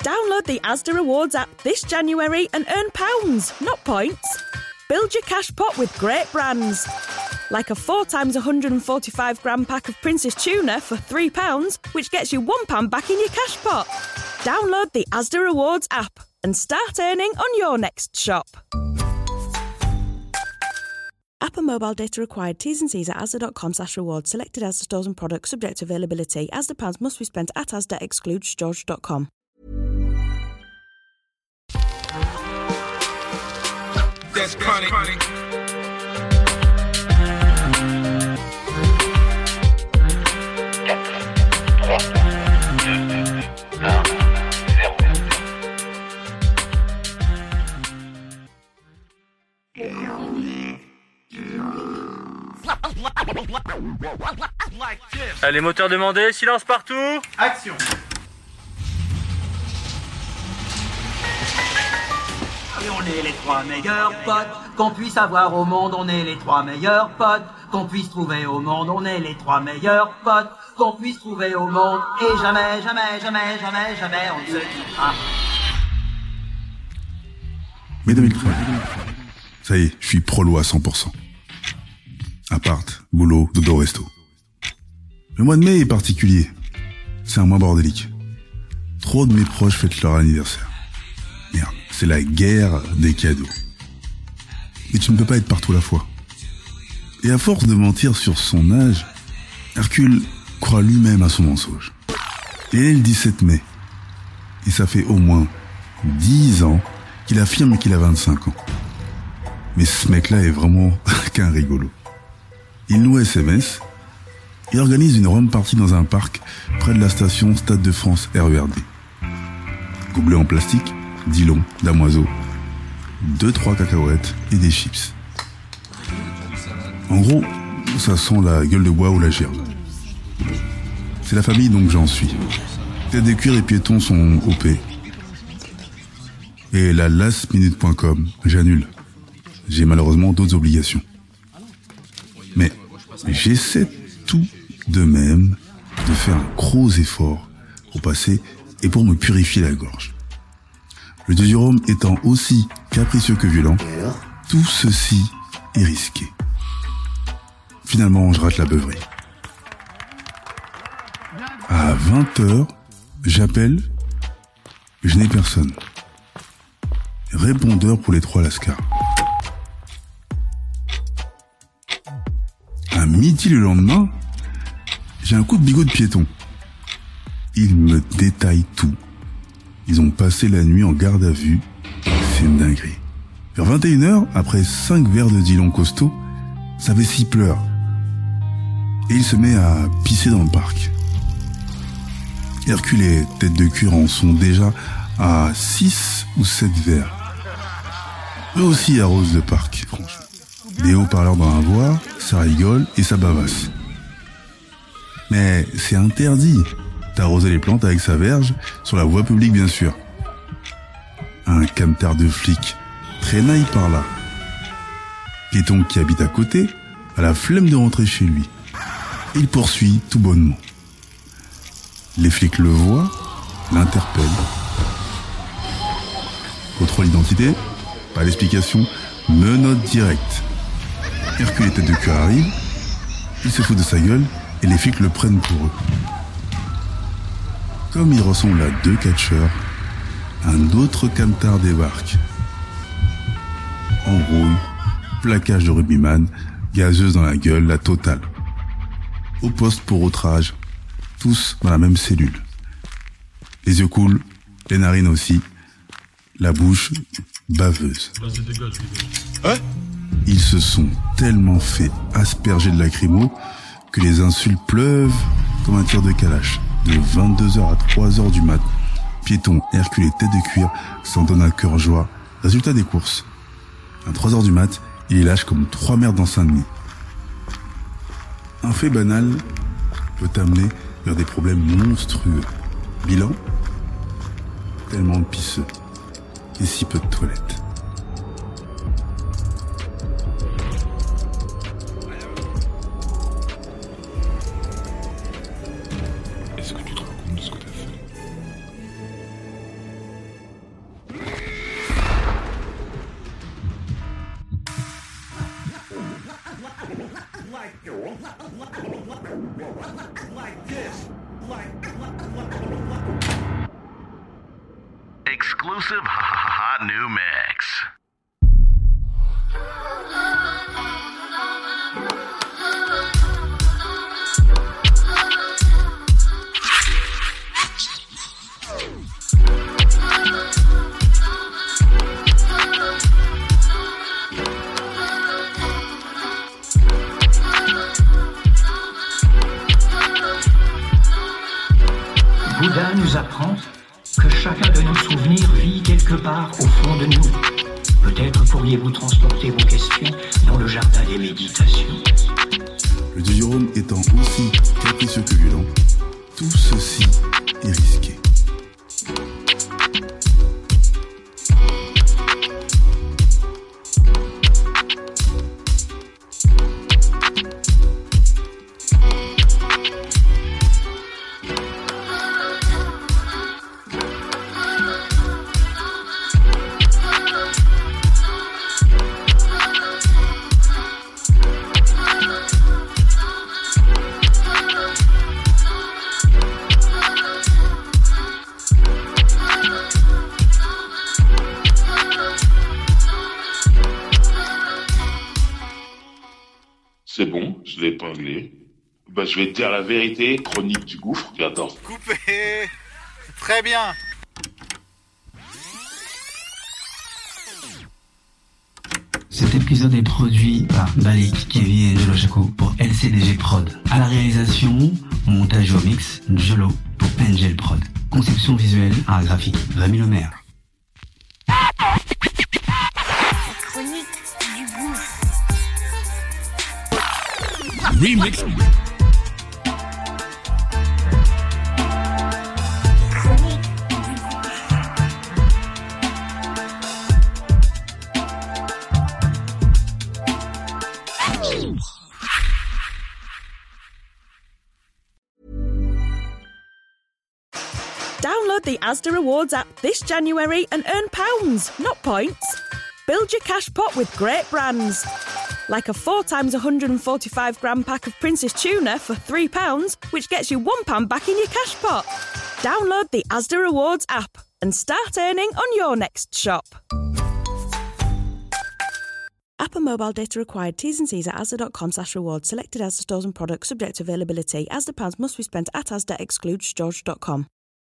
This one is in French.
Download the Asda Rewards app this January and earn pounds, not points. Build your cash pot with great brands. Like a 4 times 145 gram pack of Prince's tuna for £3, which gets you £1 back in your cash pot. Download the Asda Rewards app and start earning on your next shop. App and mobile data required. T's and C's at asda.com slash rewards. Selected Asda stores and products subject to availability. Asda pounds must be spent at Asda excludes george.com. That's chronic. Allez, moteur demandé, silence partout Action on est les trois meilleurs potes qu'on puisse avoir au monde, on est les trois meilleurs potes qu'on puisse trouver au monde, on est les trois meilleurs potes qu'on puisse trouver au monde et jamais, jamais, jamais, jamais, jamais on ne se quittera. Mai 2013. Ça y est, je suis prolo à 100%. Appart, boulot, dodo resto. Le mois de mai est particulier. C'est un mois bordélique. Trop de mes proches fêtent leur anniversaire. C'est la guerre des cadeaux. Mais tu ne peux pas être partout à la fois. Et à force de mentir sur son âge, Hercule croit lui-même à son mensonge. Et le 17 mai. Et ça fait au moins 10 ans qu'il affirme qu'il a 25 ans. Mais ce mec-là est vraiment qu'un rigolo. Il nous SMS et organise une rome partie dans un parc près de la station Stade de France RERD. Gobelet en plastique, Dillon, damoiseau, deux trois cacahuètes et des chips. En gros, ça sent la gueule de bois ou la gerbe. C'est la famille donc j'en suis. Tête des cuirs et piétons sont OP. Et la lastminute.com, j'annule. J'ai malheureusement d'autres obligations. Mais j'essaie tout de même de faire un gros effort pour passer et pour me purifier la gorge. Le deuxième étant aussi capricieux que violent, tout ceci est risqué. Finalement, je rate la beuverie. À 20h, j'appelle, je n'ai personne. Répondeur pour les trois Lascars. À midi le lendemain, j'ai un coup de bigot de piéton. Ils me détaillent tout. Ils ont passé la nuit en garde à vue. C'est une dinguerie. Vers 21h, après 5 verres de Dillon costaud, sa vessie pleure. Et il se met à pisser dans le parc. Hercule et Tête de Cuir en sont déjà à 6 ou 7 verres. Eux aussi arrosent le parc, franchement. Des haut-parleurs dans la voix, ça rigole et ça bavasse. Mais c'est interdit d'arroser les plantes avec sa verge sur la voie publique bien sûr. Un camtar de flic traînaille par là. Piéton qui habite à côté a la flemme de rentrer chez lui. Il poursuit tout bonnement. Les flics le voient, l'interpellent. Contrôle d'identité, pas d'explication, menotte directe. Hercule tête de cuir arrive, il se fout de sa gueule et les flics le prennent pour eux. Comme il ressemble à deux catcheurs, un autre camtar débarque. Embrouille, plaquage de rugbyman, gazeuse dans la gueule, la totale. Au poste pour outrage, tous dans la même cellule. Les yeux coulent, les narines aussi, la bouche baveuse. Ils se sont tellement fait asperger de lacrymo que les insultes pleuvent comme un tir de calache. De 22h à 3h du mat, piéton, Hercule et tête de cuir s'en donnent à cœur joie. Résultat des courses. À 3h du mat, il est lâche comme trois merdes dans Saint-Denis. Un fait banal peut t'amener vers des problèmes monstrueux. Bilan? Tellement de pisseux. Et si peu de toilettes. Exclusive hot new mix. Que chacun de nos souvenirs vit quelque part au fond de nous. Peut-être pourriez-vous transporter vos questions dans le jardin des méditations. Le dieu Jérôme étant aussi capricieux que violent, tout ceci est risqué. Je l'ai épinglé. Bah, je vais te dire la vérité, chronique du gouffre. Attends. Coupé Très bien Cet épisode est produit par Balik, Kevin et Jolo Chaco pour LCDG Prod. À la réalisation, montage au mix, Jolo pour Angel Prod. Conception visuelle, art graphique, Rémi Lemaire. Remix. Download the Asda Rewards app this January and earn pounds, not points. Build your cash pot with great brands. Like a 4 times 145 gram pack of Princess Tuna for £3, which gets you £1 back in your cash pot. Download the Asda Rewards app and start earning on your next shop. App and mobile data required. T's and C's at asda.com slash rewards. Selected Asda stores and products subject to availability. Asda pounds must be spent at Asda excludes george.com.